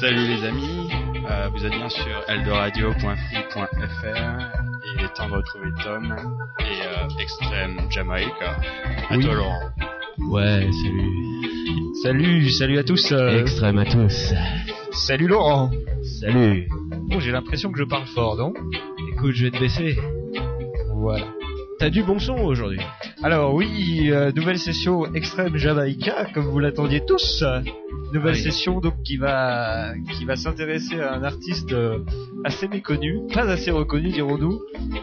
Salut les amis, euh, vous êtes bien sur eldoradio.free.fr et il est temps de retrouver Tom et euh, Extreme Jamaica. À Oui. toi Laurent. Ouais, salut. Salut, salut à tous. euh, Extrême à tous. salut Laurent. Salut. Bon, j'ai l'impression que je parle fort, non? Écoute, je vais te baisser. Voilà. T'as du bon son aujourd'hui. Alors oui, euh, nouvelle session extrême Jamaïca, comme vous l'attendiez tous. Nouvelle Oui. session donc qui va qui va s'intéresser à un artiste euh, assez méconnu, pas assez reconnu dirons-nous,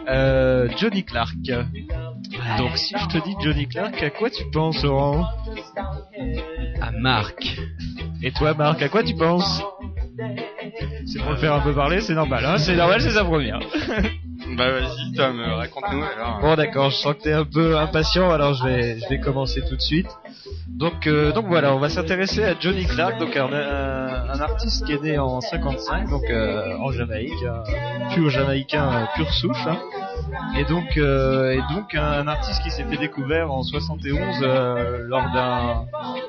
euh, Johnny Clark. Donc si je te dis Johnny Clark, à quoi tu penses Laurent? À Marc. Et toi Marc, à quoi tu penses? C'est pour le faire un peu parler, c'est normal, hein c'est normal, c'est sa première. Bah vas-y Tom, euh, raconte-nous alors. Bon d'accord, je sens que t'es un peu impatient, alors je vais, je vais commencer tout de suite. Donc, euh, donc voilà, on va s'intéresser à Johnny Clark, donc un, artiste qui est né en 55, donc euh, en Jamaïque, pur Jamaïcain, euh, pure souche. hein. Et donc, euh, et donc un, artiste qui s'est fait découvert en 71 euh, lors d'un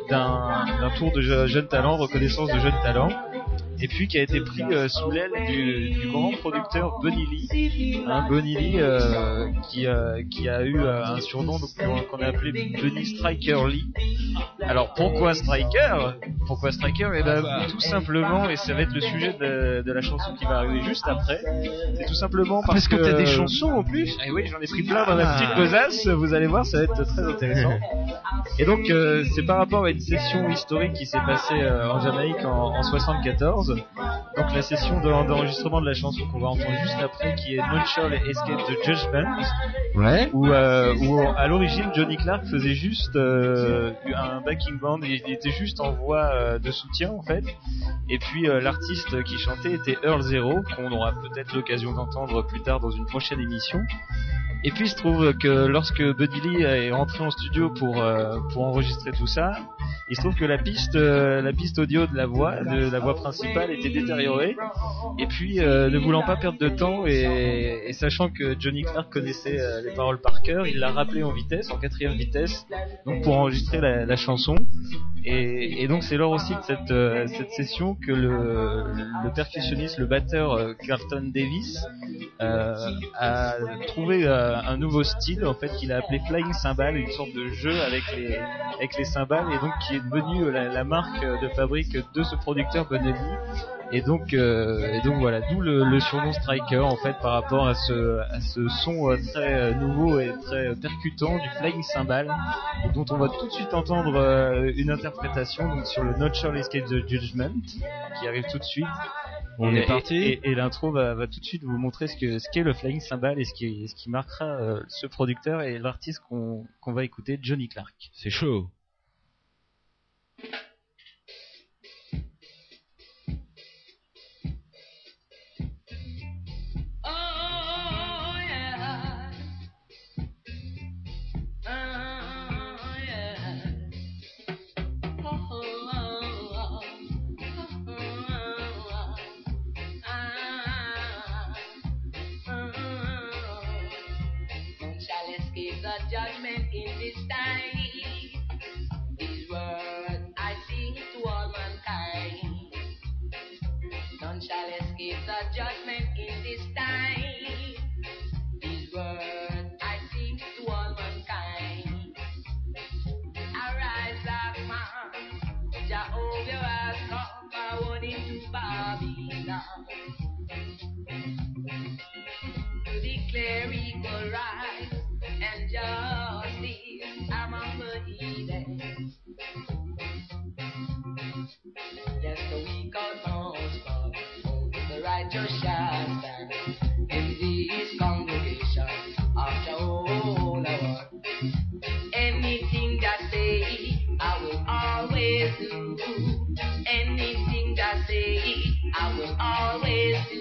d'un tour de je- jeunes talents, reconnaissance de jeunes talents, et puis qui a été pris euh, sous l'aile du, du grand producteur Bunny Lee, hein, Bunny Lee euh, qui euh, qui a eu un surnom qu'on a appelé Bunny Striker Lee. Alors pourquoi Striker? Pourquoi Striker? Eh ben tout simplement, et ça va être le sujet de, de la chanson qui va arriver juste après. C'est tout simplement parce, Parce que t'as des chansons en plus eh oui, j'en ai pris plein dans la Ah. petite besace, vous allez voir, ça va être très intéressant. Et donc, c'est par rapport à une session historique qui s'est passée en Jamaïque en, en 74. Donc, la session de- d'enregistrement de la chanson qu'on va entendre juste après, qui est Nonchal Escape the Judgment, Ouais. où, euh, où à l'origine Johnny Clark faisait juste euh, un backing band, il il était juste en voix euh, de soutien en fait. Et puis euh, l'artiste qui chantait était Earl Zero, qu'on aura peut-être l'occasion d'entendre plus tard dans une prochaine émission. Et puis il se trouve que lorsque Buddy Lee est rentré en studio pour euh, pour enregistrer tout ça, il se trouve que la piste euh, la piste audio de la voix de la voix principale était détériorée. Et puis euh, ne voulant pas perdre de temps et, sachant que Johnny Clark connaissait euh, les paroles par cœur, il l'a rappelé en vitesse, en quatrième vitesse, donc pour enregistrer la, chanson. Et, donc c'est lors aussi de cette cette session que le percussionniste, le batteur Carlton Davis a trouvé un nouveau style en fait qu'il a appelé Flying Cymbal, une sorte de jeu avec les avec les cymbales et donc qui est devenu euh, la, la marque euh, de fabrique de ce producteur Bonelli. Et donc euh, et donc voilà, d'où le, le surnom Striker en fait par rapport à ce à ce son très nouveau et très percutant du Flying Cymbal dont on va tout de suite entendre une interprétation donc sur le Notcher Escape the Judgment qui arrive tout de suite. On Et- est parti. Et, et l'intro va, va tout de suite vous montrer ce que ce qu'est le flying cymbal et ce qui ce qui marquera euh, ce producteur et l'artiste qu'on qu'on va écouter, Johnny Clark. C'est chaud. Do. Anything that say, I will always do,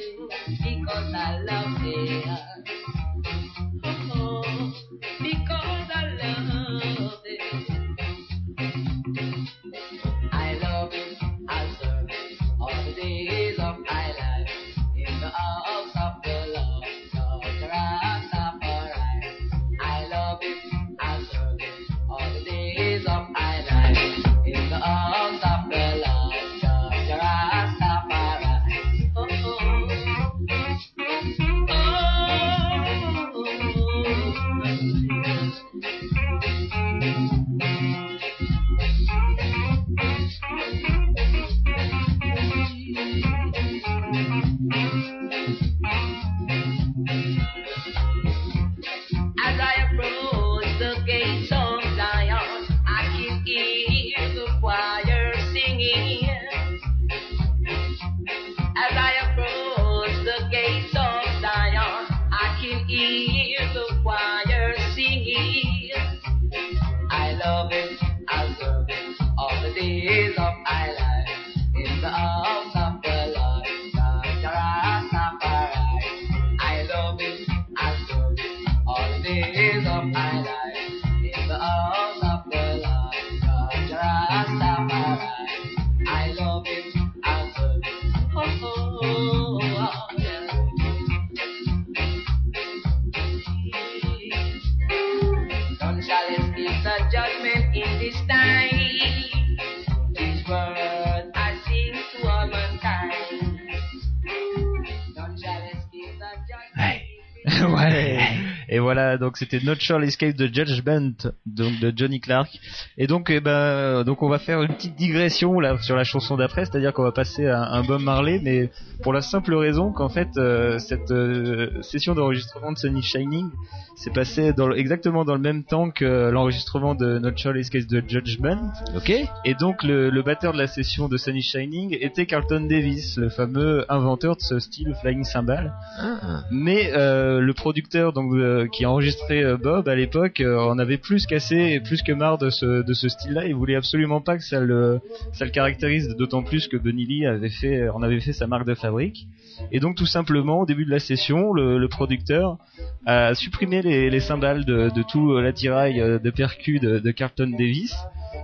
voilà, donc c'était Not Shall Escape the Judgment, donc de Johnny Clark. Et donc, eh ben, donc on va faire une petite digression là sur la chanson d'après, c'est-à-dire qu'on va passer à un Bob Marley, mais pour la simple raison qu'en fait euh, cette euh, session d'enregistrement de Sunny Shining s'est passée dans le- exactement dans le même temps que l'enregistrement de Not Shall Escape the Judgment. Ok. Et donc le, le batteur de la session de Sunny Shining était Carlton Davis, le fameux inventeur de ce style flying cymbal. Ah. Mais euh, le producteur donc qui a enregistré euh, Bob à l'époque euh, en avait plus qu'assez et plus que marre de ce de ce style-là. Il voulait absolument pas que ça le ça le caractérise, d'autant plus que Bunny Lee avait fait en avait fait sa marque de fabrique. Et donc tout simplement au début de la session, le, le producteur a supprimé les, les cymbales de, de tout euh, l'attirail euh, de percus de, de Carlton Davis.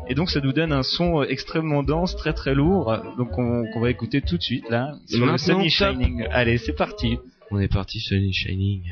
Et donc ça nous donne un son euh, extrêmement dense, très très lourd, donc on, qu'on va écouter tout de suite là sur le Sunny. Shining. Allez, c'est parti. On est parti Sunny Shining.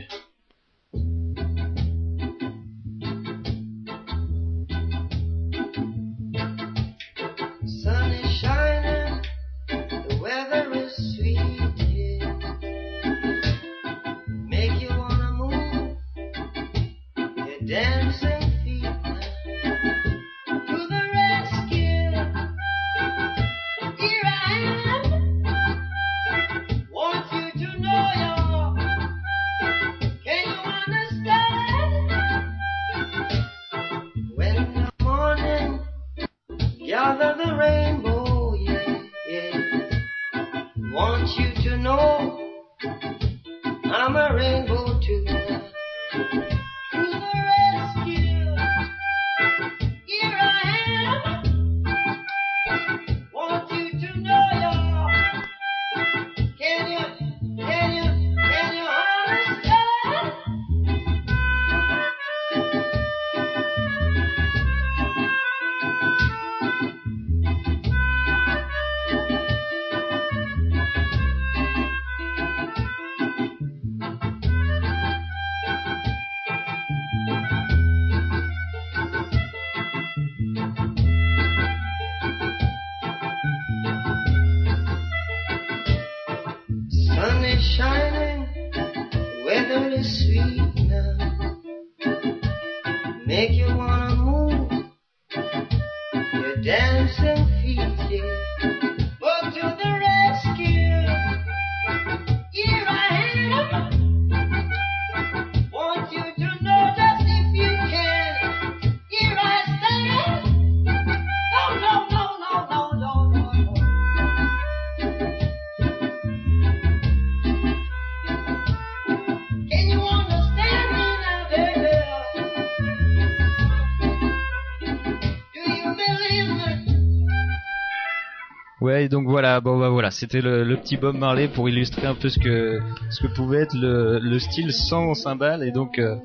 Ouais, donc voilà, bon bah voilà, c'était le, le petit Bob Marley pour illustrer un peu ce que ce que pouvait être le, le style sans cymbales et donc euh,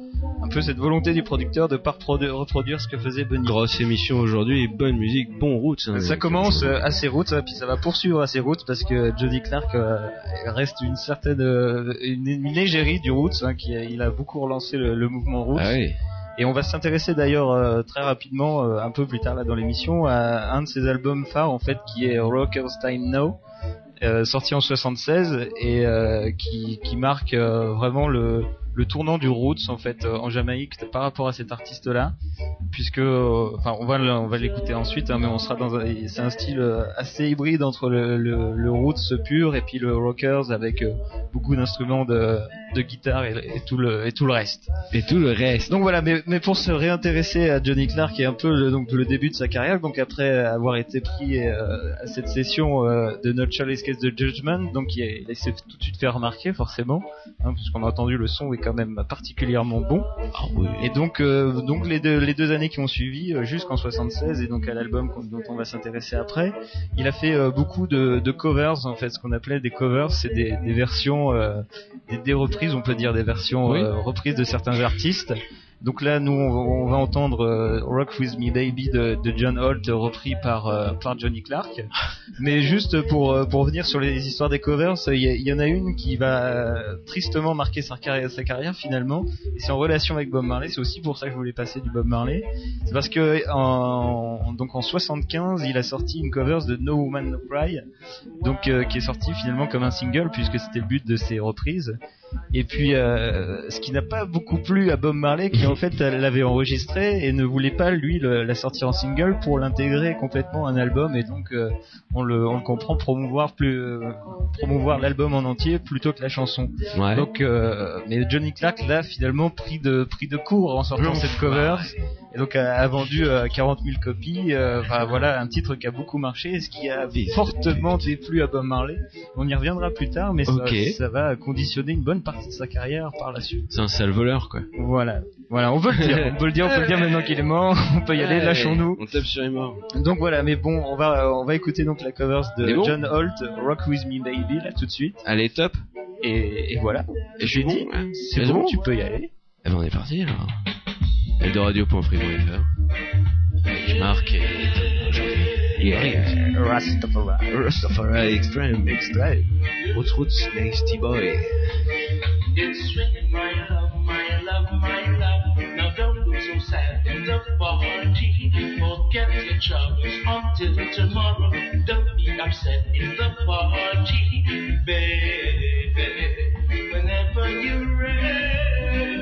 un peu cette volonté du producteur de pas reprodu- reproduire ce que faisait Bunny. Grosse émission aujourd'hui, bonne musique, bon route. Ça commence euh, à ses routes, puis ça va poursuivre à ses routes parce que Jody Clark euh, reste une certaine euh, une, une égérie du roots, hein, qui il a beaucoup relancé le, le mouvement roots. Ah oui. Et on va s'intéresser d'ailleurs euh, très rapidement, euh, un peu plus tard là dans l'émission, à un de ses albums phares en fait, qui est Rocker's Time Now, euh, sorti en 76 et euh, qui, qui marque euh, vraiment le, le tournant du roots en fait euh, en Jamaïque par rapport à cet artiste là puisque enfin on va on va l'écouter ensuite hein, mais on sera dans c'est un style assez hybride entre le, le, le roots pur et puis le rockers avec beaucoup d'instruments de, de guitare et, et tout le et tout le reste Et tout le reste. donc voilà, mais, mais pour se réintéresser à Johnny Clark et un peu le, donc le début de sa carrière, donc après avoir été pris euh, à cette session euh, de Not Shall Escape the Judgment, donc il, s'est tout de suite fait remarquer forcément, hein, puisqu'on a entendu le son est quand même particulièrement bon. Ah oui. Et donc euh, donc les deux les deux années qui ont suivi jusqu'en 76 et donc à l'album dont on va s'intéresser après, il a fait euh, beaucoup de, de covers en fait, ce qu'on appelait des covers, c'est des, des versions euh, des, des reprises, on peut dire des versions Oui. euh, reprises de certains artistes Donc là, nous, on, on va entendre euh, Rock With Me Baby de, de John Holt, repris par, euh, par Johnny Clark. Mais juste pour, euh, pour revenir sur les histoires des covers, il y, en a une qui va euh, tristement marquer sa carrière, sa carrière finalement, et c'est en relation avec Bob Marley. C'est aussi pour ça que je voulais passer du Bob Marley. C'est parce que en, donc en 75, il a sorti une covers de No Woman No Cry, donc euh, qui est sorti finalement comme un single puisque c'était le but de ses reprises. Et puis, euh, ce qui n'a pas beaucoup plu à Bob Marley, qui en fait l'avait enregistré et ne voulait pas lui le- la sortir en single pour l'intégrer complètement à un album et donc euh, on le on le comprend promouvoir plus euh, promouvoir l'album en entier plutôt que la chanson. Ouais. Donc, euh, mais Johnny Clark l'a finalement pris de pris de court en sortant cette cover et donc a, a vendu euh, 40 000 copies. euh, Enfin voilà, un titre qui a beaucoup marché, ce qui a fortement déplu à Bob Marley. On y reviendra plus tard, mais ça va conditionner une bonne partie de sa carrière par la suite. C'est un sale voleur, quoi. Voilà, voilà, on peut le dire, on peut le dire, on peut le dire maintenant qu'il est mort. On peut y aller, lâchons-nous. On tape sur les morts. Donc voilà, mais bon, on va on va écouter donc la covers de bon John Holt, Rock with Me Baby là tout de suite. Allez, top. Et, et voilà, Et j'ai bon, dit, ouais. c'est bon, bon tu peux y aller. Eh ben, on est parti, alors. Eldoradio.free.fr Avec Marc et... Yeah. Rastafari. Rastafari Extreme. Extrait. Roots Roots, Nasty Boy. It's swinging, my love, my love, my love. Sad in the party. Forget your troubles until tomorrow. Don't be upset in the party, baby. Whenever you're ready,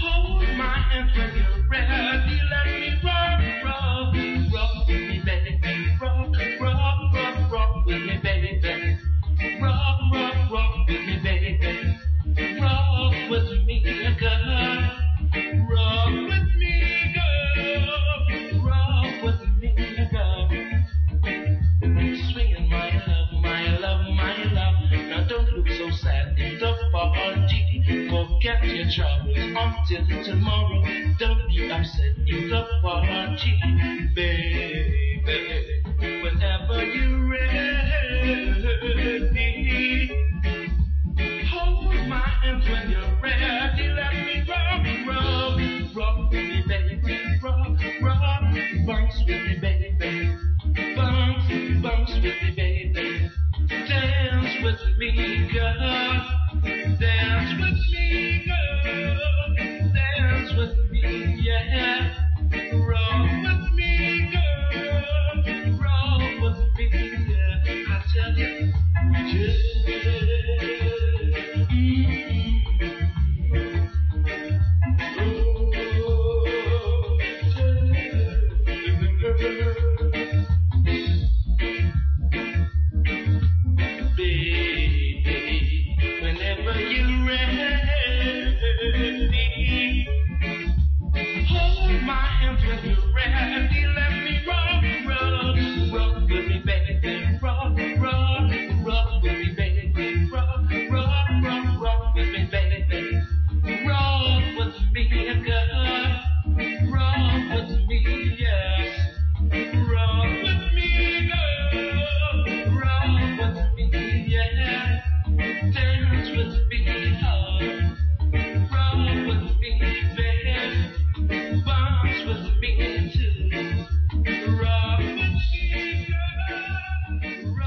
hold my hand when you're ready. Forget your troubles until tomorrow. Don't be upset in the party, baby. Whenever you're ready. Hold my hand when you're ready. Let me rock, rock, rock with me, baby. Rock, rock, bounce with me, baby. Bounce, bounce with me, baby.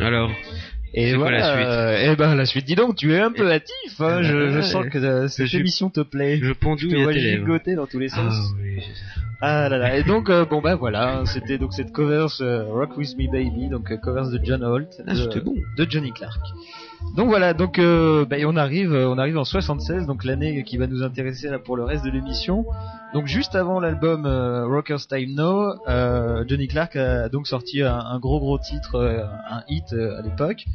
Alors, Et quoi voilà. la suite euh, eh ben la suite. Dis donc, tu es un peu hâtif. Hein, je, je sens que euh, cette Je- émission te plaît. je Je pendouille te vois lèvres. gigoter dans tous les sens. Ah oui. Ah là là. Et donc euh, bon bah voilà, hein, c'était donc cette covers euh, Rock with Me Baby, donc covers de John Holt, Ah, de, c'était bon. de Johnny Clark. Donc voilà, donc euh, bah, on arrive, euh, on arrive en 76, donc l'année qui va nous intéresser là pour le reste de l'émission. Donc juste avant l'album euh, Rockers Time Now, euh, Johnny Clark a donc sorti un, un gros gros titre, un hit à l'époque,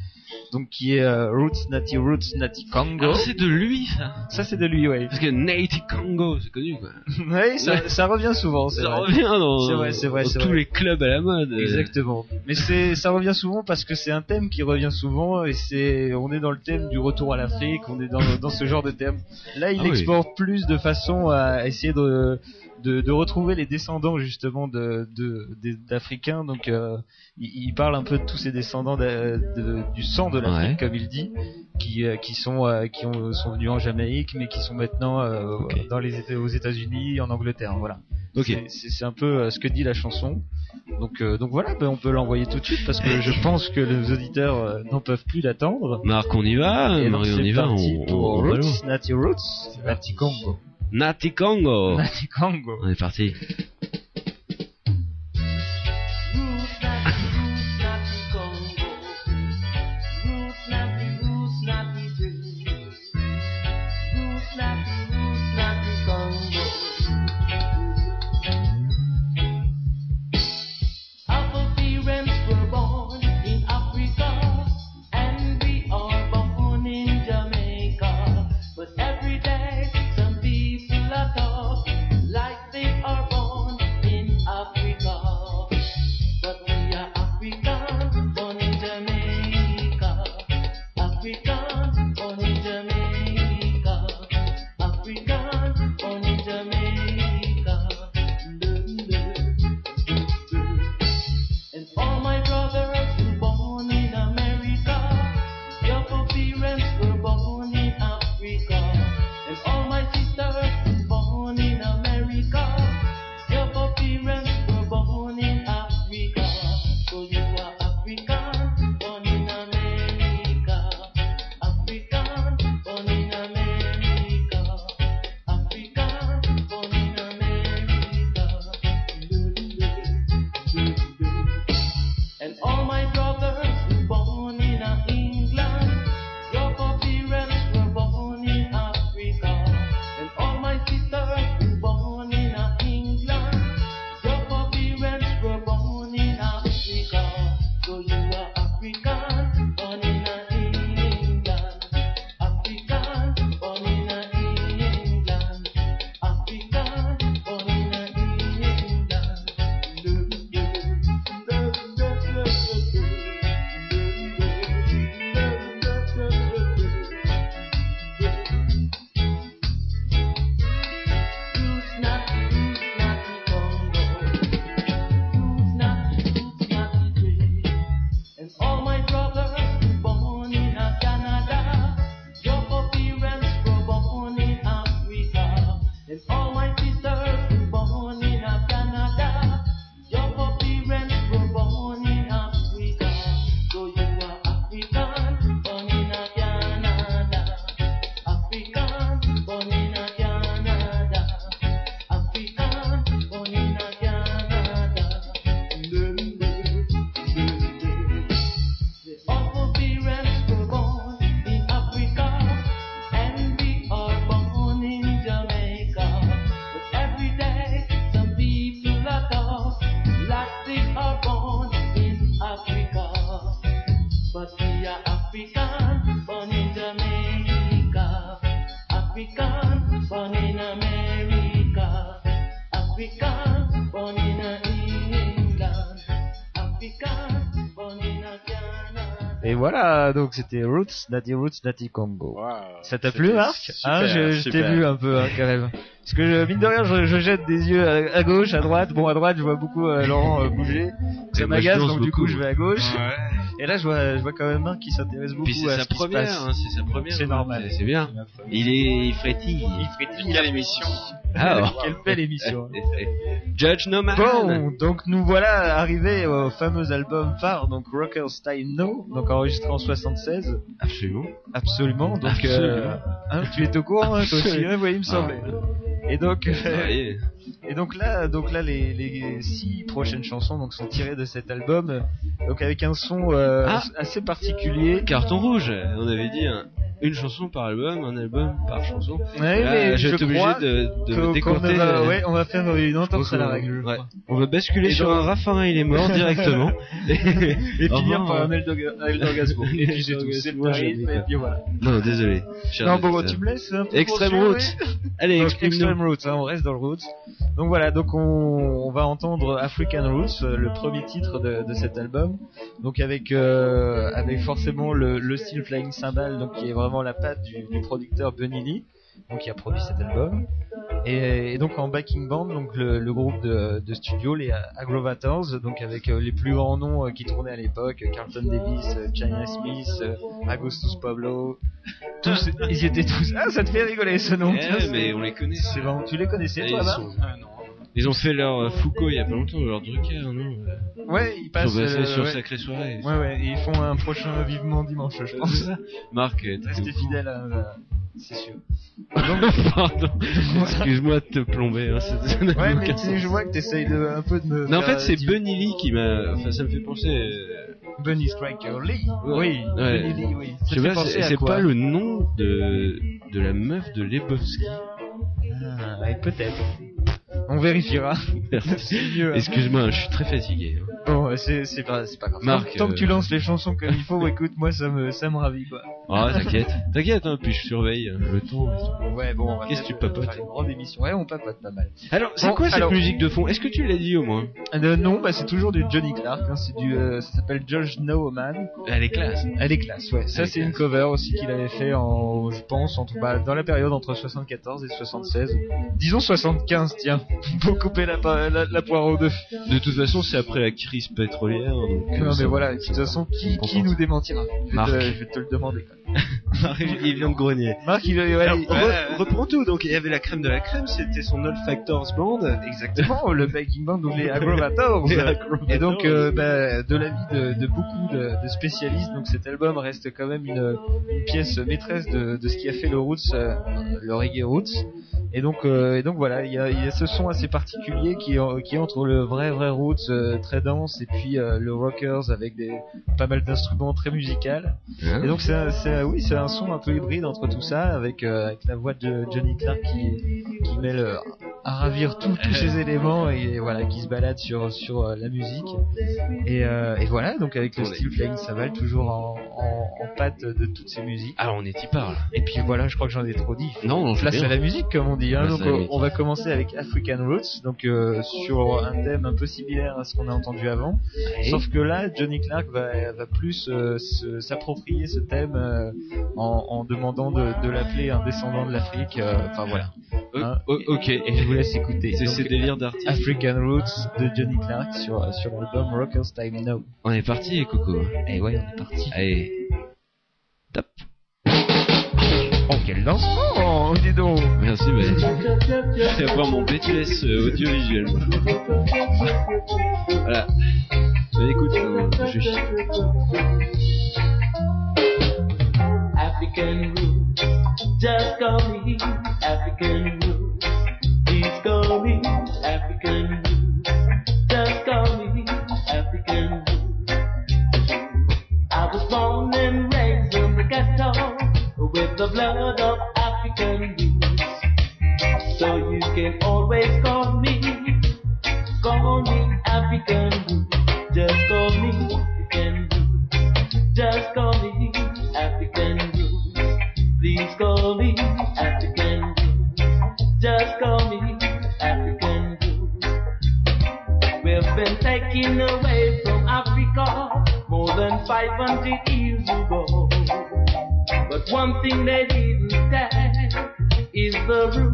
donc qui est Roots Natty Roots Natty Congo. Alors, c'est de lui, ça. Ça c'est de lui, ouais. Parce que Native Congo, c'est connu, quoi. ouais, ça, ça revient souvent. Ça vrai. revient dans, C'est vrai, c'est vrai, dans tous vrai. les clubs à la mode. Exactement. Mais c'est, ça revient souvent parce que c'est un thème qui revient souvent et c'est, on est dans le thème du retour à l'Afrique, on est dans, dans ce genre de thème. Là, il Ah oui. exporte plus de façon à essayer de, de, de retrouver les descendants justement de de- des- d'Africains. Donc, euh, il, il parle un peu de tous ces descendants de- de- du sang de l'Afrique, Ouais. comme il dit, qui euh, qui sont euh, qui ont, sont venus en Jamaïque, mais qui sont maintenant euh, dans les aux États-Unis, en Angleterre. Voilà. C'est- un peu ce que dit la chanson. Donc, euh, donc voilà, ben, on peut l'envoyer tout de suite parce que je pense que les auditeurs euh, n'en peuvent plus l'attendre. Marc, on y va. Et donc, Marie, on y va. parti On, pour on. Roots, Natty Roots, Natty Congo. Nati Congo. Natty Congo. On est parti. Voilà, donc c'était Roots, Natty Roots, Natty Congo. Ça t'a plu, Marc? super, Hein, Je, je t'ai vu un peu, hein, quand même. Parce que je- mine de rien, je, je jette des yeux à, à gauche, à droite. Bon, à droite, je vois beaucoup euh, Laurent euh, bouger. Ça m'agace, donc du coup, beaucoup. je vais à gauche. Ouais. Et là, je vois, je vois quand même un qui s'intéresse beaucoup Puis à sa ce qui se première, passe. hein, c'est sa première. C'est normal. C'est- bien. Il est, il frétille. Il frétille. Quelle émission Ah, Quelle belle émission. Judge No Man. Bon, donc nous voilà arrivés au fameux album phare, donc Rocker's Time No, donc enregistré en 76. Absolument. Absolument. Donc, Absolument. euh, hein, tu es au courant, hein, toi aussi, hein, oui, il me semblait. Et donc. Et donc là, donc là, les, les six prochaines chansons donc sont tirées de cet album, donc avec un son euh, Ah. assez particulier. Carton rouge. On avait dit hein, une chanson par album, un album par chanson. Ouais, Là, mais je je obligé de, de va, ouais, on va faire une entorse à la règle. ouais. On va basculer Et sur donc- un Raffarin, il est mort directement. Et finir par un hein. Eldorga- un Eldorgasmo. Et puis c'est tout, c'est j'ai et puis voilà. non, désolé. Non, bon, auditeur. tu me laisses un peu Extreme Roots. Allez. Extreme Roots, hein, on reste dans le Roots. Donc voilà, on, va entendre African Roots, euh, le premier titre de, cet album. Donc avec euh, forcément le, le style Flying Cymbal, donc qui est vraiment la patte du, du producteur Bunny Lee, qui a produit cet album. Et, et donc en backing band, donc le, le groupe de, de studio, les Agrovators, donc avec euh, les plus grands noms euh, qui tournaient à l'époque, Carlton Davis, euh, China Smith, euh, Agustus Pablo, tous, ils y étaient tous. Ah, ça te fait rigoler ce nom. Eh tiens, mais on les connaît. c'est vraiment, tu les connaissais Eh, toi, ils, sont- Ah, non. ils ont fait leur euh, Foucault il y a pas longtemps, leur Drucker, non Ouais, ils Ils passent. sont euh, sur ouais. Sacrée Soirée. Ouais, ouais, et ils font un prochain vivement dimanche, je pense. Marc, Restez à, à- c'est sûr. Pardon. Excuse-moi de te plomber. Hein, Ouais, mais tu je vois que t'essayes de, un peu de me. Non, en fait, c'est euh, Bunny Lee qui m'a. Enfin, ça me fait penser. euh, Bunny Striker Lee. Oui, Ouais. Bunny Lee, oui. Je sais pas, c'est à c'est quoi pas le nom de de la meuf de Lebowski. Ah, ouais, peut-être. On vérifiera. mieux. hein. Excuse-moi, je suis très fatigué. Hein. Bon, c'est c'est pas, c'est pas grave. Marc, tant, tant que tu euh, lances les chansons comme il faut, écoute, moi ça me, ça me ravit quoi. Ah, t'inquiète, t'inquiète, hein, puis je surveille euh, le temps. Ouais, bon. Qu'est-ce que tu euh, papotes une grande émission. Ouais, on papote pas mal. Alors, c'est Bon, quoi cette alors- musique de fond? Est-ce que tu l'as dit au moins? Euh, non, bah c'est toujours du Johnny Clark. Hein, c'est du, euh, ça s'appelle Judge No Man. Elle est classe. Elle est classe, ouais. Ça, est c'est une classe. cover aussi qu'il avait fait en, je pense, entre, bah, dans la période entre 74 et 76. Disons 75, tiens. Pour couper la, pa- la, la poire aux deux. De toute façon, c'est après la crise pétrolière. Donc, euh, Non, ça- mais voilà. De toute façon, qui, qui nous démentira? Je vais, Marc. te, je vais te le demander, quoi. il vient de grogner. Marc, il, ouais, Alors, il- re- reprends tout. Donc, il y avait la crème de la crème, c'était son Olfactors Band. exactement, le backing band ou les Agrovators. Et donc, euh, bah, de l'avis de, de beaucoup de, de spécialistes, donc cet album reste quand même une, une pièce maîtresse de, de ce qui a fait le roots, euh, le reggae roots. Et donc, euh, et donc voilà, il y a, il y a ce son assez particulier qui, est- qui est entre le vrai vrai roots euh, très dense et puis euh, le rockers avec des pas mal d'instruments très musical. Hein Et donc c'est un- c'est un- oui c'est un son un peu hybride entre tout ça avec euh, avec la voix de Johnny Clark qui qui mêle à ravir tous tous ces éléments et voilà qui se balade sur sur euh, la musique et, et voilà donc avec le style Flying Savage toujours en, en, en patte de toutes ces musiques. Ah, on est y parle. Et puis voilà je crois que j'en ai trop dit. Non, non, Place à la musique comme on dit. Hein. Donc musique. on va commencer avec African Roots, donc sur un thème un peu similaire à ce qu'on a entendu avant. Sauf que là, Johnny Clark va, va plus euh, s'approprier ce thème euh, en, en demandant de, de l'appeler un descendant de l'Afrique. euh, Enfin voilà. Hein. ok. Et je vous laisse écouter. C'est Donc, ces délires d'artiste. African Roots de Johnny Clark sur, sur l'album Rockers Time Now. On est parti, Coco. Et ouais, on est parti. Allez. Top. Oh, quel lancement Dis donc Merci, bah, je vais avoir mon BTS audiovisuel. Voilà. Écoute, je chie. African roots, just call me African roots. Please call me African roots, blood of African roots. So you can always call me, call me African roots, just call me African roots. Just call me African roots. Please call me African roots. Just call me African roots. We've been taken away from Africa more than 500 years one thing they didn't take is the root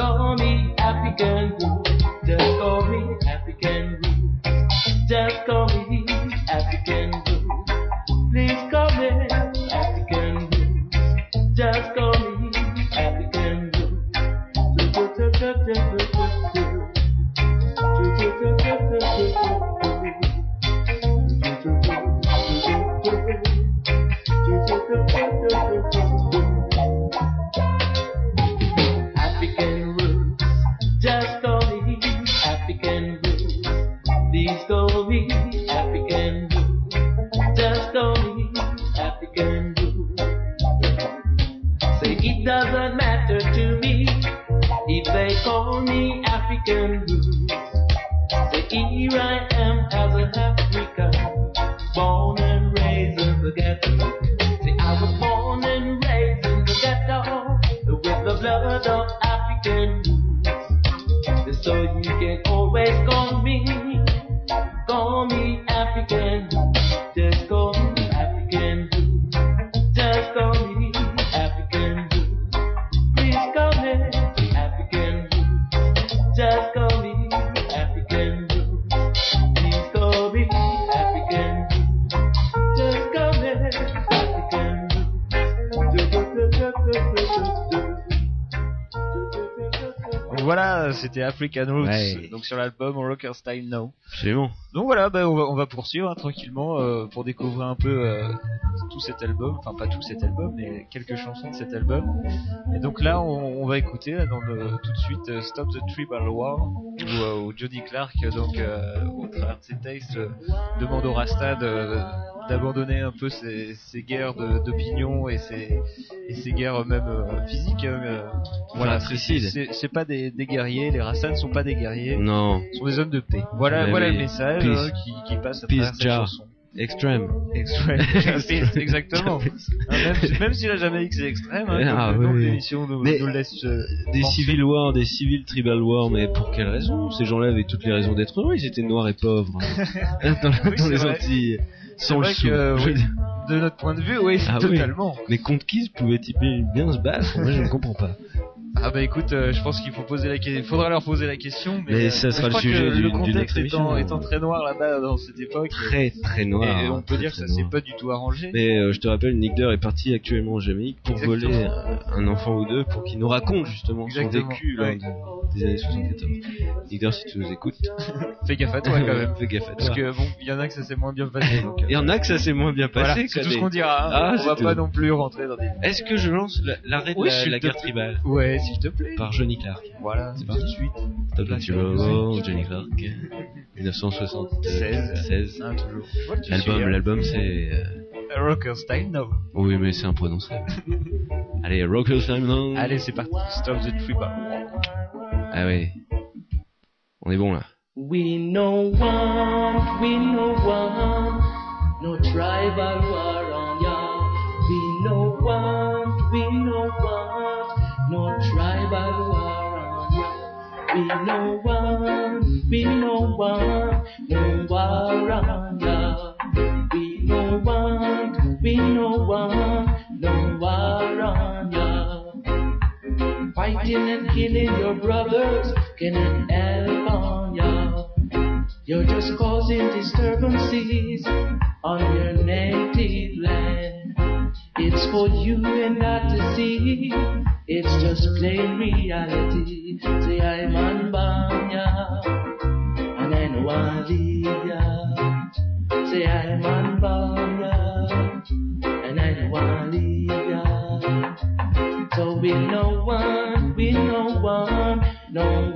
call me African roots. Just call me African c'était African Roots, Ouais. donc sur l'album Rocker Style Now. Absolument. Donc voilà, bah, on, va, on va poursuivre hein, tranquillement euh, pour découvrir un peu euh, tout cet album, enfin pas tout cet album, mais quelques chansons de cet album. Et donc là, on, on va écouter là, dans le, tout de suite euh, Stop the Tribal War, où, où Johnny Clark, donc au travers de ses textes, demande au Rasta de- d'abandonner un peu ces, ces guerres d'opinion et ces, et ces guerres même euh, physiques. hein, euh, voilà, c'est- pas des, des guerriers, les Rastas ne sont pas des guerriers Non. sont des hommes de paix. Voilà, Ouais, voilà oui. le message euh, qui, qui passe à travers cette jar. chanson. Extrême. Extrême. Exactement. Hein, même, si- même si la Jamaïque c'est extrême, hein, Ah, oui. l'émission nous, laisse. euh, Des civil wars, des civil tribal wars, mais pour quelle raison? Ces gens-là avaient toutes les raisons d'être heureux, ils étaient noirs et pauvres. hein. dans Oui, dans c'est les vrai. Antilles. Sans le sou. que, oui, de notre point de vue, oui, Ah oui. totalement. Mais contre qui se pouvait typer bien se battre? Moi je ne comprends pas. Ah bah écoute, euh, je pense qu'il faut poser la question. Il faudra leur poser la question. Mais, Mais euh, ça je le crois sujet que le d'une contexte étant, étant très noir là-bas dans cette époque. Très très noir. et on hein, peut très, dire que ça s'est pas du tout arrangé. Mais euh, je te rappelle, Nick Durr est parti actuellement en Jamaïque pour Exactement. voler euh, un enfant ou deux pour qu'il nous raconte justement Exactement, son vécu ouais. de- des années 74. Nick si tu nous écoutes, Fais gaffe à toi quand même. fais gaffe à Parce toi. que bon, il y en a que ça s'est moins bien passé. euh, Il y en a que ça s'est moins bien Voilà, passé. c'est quoi, tout ce qu'on dira. hein. Ah, on c'est va tout. pas non plus rentrer dans des. Est-ce que je lance la- l'arrêt de Oui, la, guerre tribale? Ouais, s'il te plaît. par Johnny Clark Voilà, C'est tout de parti. suite. Top musique. Johnny Clark, 1976. 16. Hein, toujours. Je vois que tu L'album, hein. c'est. euh, Rocker Style Now. Oui, mais c'est imprononçable. Allez, Rockers Time Now. Allez, c'est parti. Stop the Tribal. Ah oui. On est bon là. We no want, we no want, no tribal war on ya. We no want, we no want, no tribal war. We no want, we no want, no war. We no want, we no want, no war. Fighting and killing your brothers cannot help on ya. You're just causing disturbances on your native land. It's for you and not to see. It's just plain reality. Say I'm on Banya and I know I leave. Say I'm on Banya and I know I leave. So we no one, we no one, no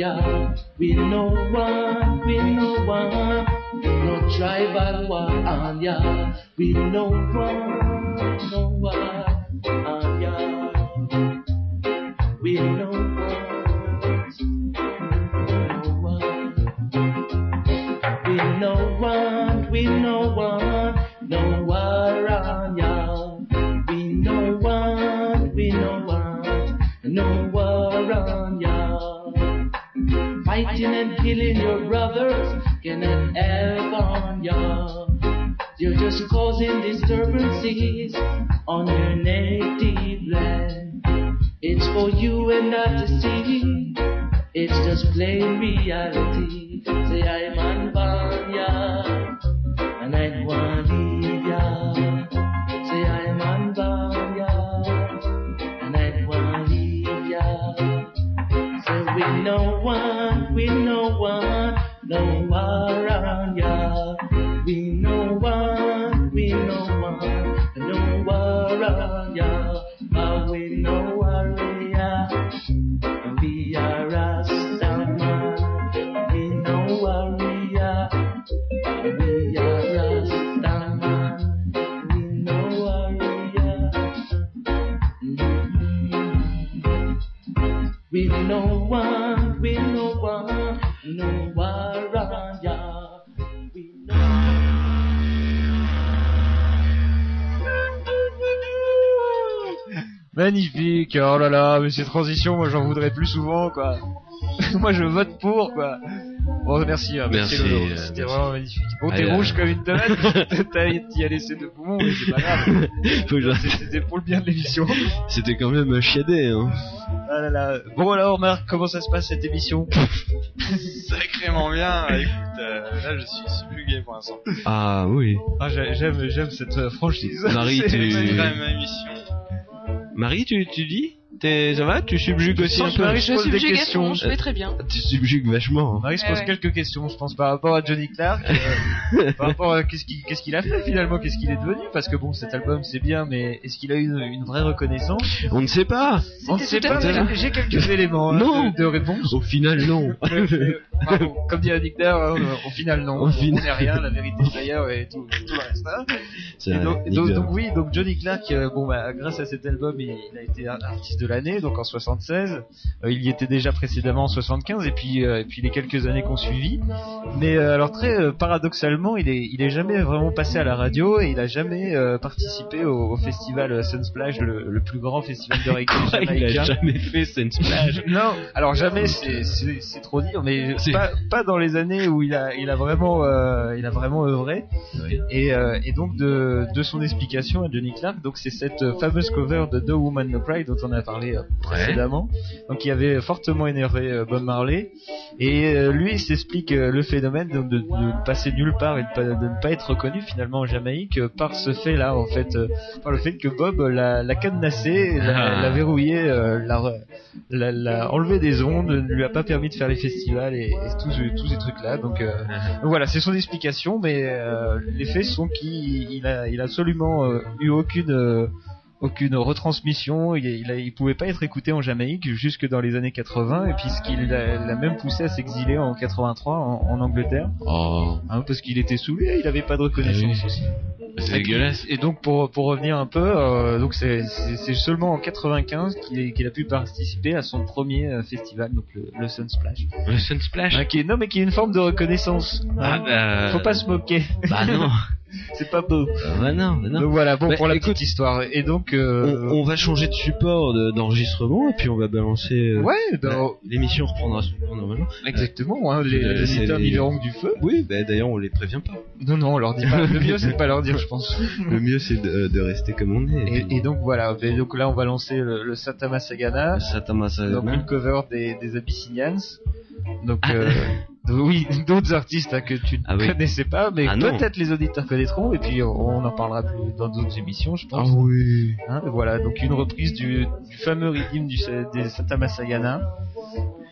war on ya. We no one, we no one, no tribal war on ya. We no one, no one Say we no one, we no one, no war on ya. We no one, we no one, no war on ya. Magnifique, oh là là, mais ces transitions, moi j'en voudrais plus souvent, quoi. moi je vote pour, quoi. Bon, merci, hein, merci, euh, C'était vraiment magnifique. Bon, t'es rouge euh, comme une tomate, t'as t'y as laissé deux poumons, mais c'est pas grave. C'était pour le bien de l'émission. C'était quand même un chiadé, hein. Ah là là. Bon alors, Marc, comment ça se passe cette émission? Sacrément bien. Écoute, euh, là je suis subjugué pour l'instant. Ah oui. ah, j'ai- J'aime, j'aime cette franchise. Marie, C'est- tu- C'est une émission. Marie, tu, tu dis T'es- Ça va Tu subjugues aussi un peu Marie Je pose des subjugue à questions. fond, je vais très bien. Tu subjugues vachement. hein. Marie se Ouais, pose ouais. quelques questions, je pense, par rapport à Johnny Clark, euh, par rapport à qu'est-ce qu'il qu'est-ce qu'il a fait finalement, qu'est-ce qu'il est devenu, parce que bon, cet album c'est bien, mais est-ce qu'il a eu une, une vraie reconnaissance? On ne sait pas. On ne sait tout à pas, fait j'ai- j'ai quelques éléments hein, Non. de, de réponse. Au final, non. Euh, comme dit Dare, hein, au final non, Au on final. n'est rien, la vérité est ailleurs et tout, tout le reste. hein. Et donc, oui, donc Johnny Clark, euh, bon bah grâce à cet album, il, il a été artiste de l'année, donc en 76. Euh, il y était déjà précédemment en 75 et puis euh, et puis les quelques années qu'on suivi. Mais euh, alors très euh, paradoxalement, il est il est jamais vraiment passé à la radio et il a jamais euh, participé au, au festival Sunsplash, le, le plus grand festival de reggae il a jamais fait Sunsplash. Non, alors jamais, c'est trop dire, mais pas pas dans les années où il a il a vraiment euh, il a vraiment œuvré. Oui. Et euh, et donc de de son explication à Johnny Clark, donc c'est cette fameuse cover de No Woman No Cry dont on a parlé euh, précédemment, donc qui avait fortement énervé euh, Bob Marley. Et euh, lui, il s'explique le phénomène donc, de, de passer nulle part et de, ne pas être reconnu finalement en Jamaïque par ce fait-là, en fait, par le fait que Bob l'a l'a cadenassé, l'a Ah. l'a verrouillé, l'a l'a enlevé des ondes, ne lui a pas permis de faire les festivals et tous, tous ces trucs-là. Donc, euh, donc voilà, c'est son explication, mais euh, les faits sont qu'il il a, il a absolument euh, eu aucune aucune retransmission, il, il, pouvait pas être écouté en Jamaïque jusque dans les années 80 et puisqu'il l'a même poussé à s'exiler en 83 en, en Angleterre, Oh, hein, parce qu'il était saoulé, il avait pas de reconnaissance Ah oui. aussi. c'est dégueulasse. Et donc pour pour revenir un peu, euh, donc c'est seulement en 95 qu'il a pu participer à son premier euh, festival, donc le, le Sunsplash, Le Sunsplash Hein, qui est non mais qui est une forme de reconnaissance. Ah hein. bah... Faut pas se moquer, Bah non. c'est pas beau. bah non, bah non. Donc voilà, bon Bah, pour la écoute, petite histoire. Et donc euh, On, on va changer de support de- d'enregistrement et puis on va balancer... euh, ouais, bah, dans- L'émission reprendra son cours normalement. exactement. Hein, les Euh, les du feu. Oui, bah d'ailleurs on les prévient pas. Non non, on leur dit pas. Le mieux c'est de pas leur dire, je pense. Le mieux c'est de, de rester comme on est. Et, et donc voilà. Et donc là on va lancer le, le Satama Sagana. Satama donc Sadana. une cover des, des Abyssinians. Donc Ah. oui, d'autres artistes hein, que tu ne Ah oui. connaissais pas, mais Ah peut-être les auditeurs connaîtront. Et puis on, en parlera plus dans d'autres émissions, je Ah pense. oui. Hein, voilà, donc une reprise du, du fameux rythme du, des Satama Sagana.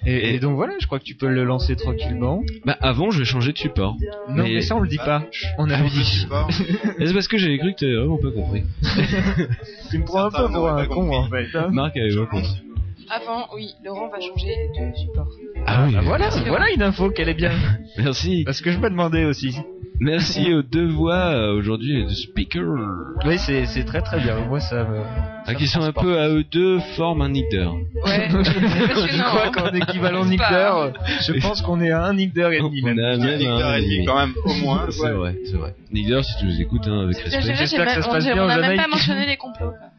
Et, et donc voilà, je crois que tu peux le lancer tranquillement. Bah avant je vais changer de support. Non, Mais- mais, ça on le dit pas. On a Ah dit. C'est parce que j'avais cru que t'avais vraiment pas compris. Tu me prends un peu pour un con en fait. hein. Marc avait pas compris. Avant, oui, Laurent va changer de support. Ah oui. Ah, voilà, voilà une info qu'elle est bien. Merci. Parce que je me demandais aussi. Merci aux deux voix euh, aujourd'hui de speaker. Oui, c'est c'est très très bien. Moi ça me. Ah, qui sont un peu à eux deux forment un leader. Ouais, je crois hein. qu'en équivalent pas- Nickler, je pense qu'on est à un Nickler et demi On même. a un et demie ennemi. quand même, au moins. C'est vrai, c'est vrai. Leader, si tu nous écoutes, hein, avec respect. J'espère que ça se on passe bien on n'a même pas mentionné les complots. quoi.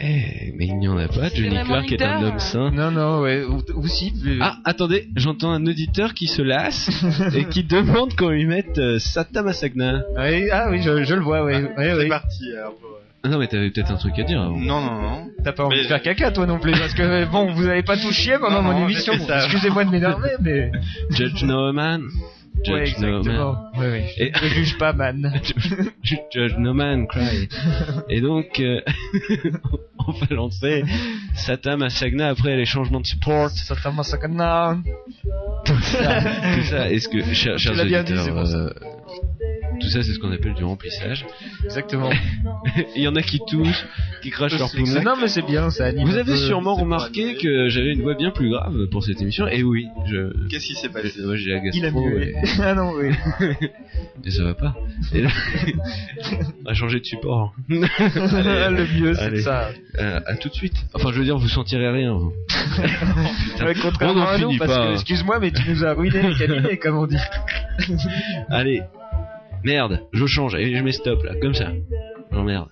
Eh, mais il n'y en a pas. Johnny Clark est un homme sain. Non, non, ouais. Ou, ou si. euh, Ah, attendez, j'entends un auditeur qui se lasse et qui demande qu'on lui mette euh, Satama Sagna. oui, ah oui, je, je le vois, oui. Ah, oui, C'est oui. parti. alors, pour- Ah non, mais t'avais peut-être un truc à dire avant. Non, non, non. T'as pas envie Mais- de faire caca toi non plus parce que bon vous avez pas tout chier pendant Non, mon non, émission. Excusez-moi de m'énerver mais. Judge No Man. Judge Ouais No Man. exactement. Ouais, ouais. Et- Je juge pas man. Judge No Man Cry. Et donc, euh, on va lancer Satama Sagna après les changements de support. Ça t'a ça comme non. Tout ça, est-ce que, chers, chers l'as bien dit, auditeurs, ça. euh, tout ça c'est ce qu'on appelle du remplissage. Exactement. Il y en a qui toussent, qui crachent leur poumon. Non mais c'est bien ça anime. Vous avez sûrement remarqué que j'avais une voix bien plus grave pour cette émission. Et oui, je, Qu'est-ce qui s'est passé moi, j'ai la Il a gastro mué. ah non oui. et ça va pas. Et là, on va changer de support. le mieux c'est ça. Euh, à tout de suite. Enfin, je veux dire, vous sentirez rien. Ouais, contrairement à nous finit parce pas. que excuse-moi mais tu nous as ruiné les cabinets comme on dit. Allez. Merde, je change et je mets stop là, comme ça. Non merde.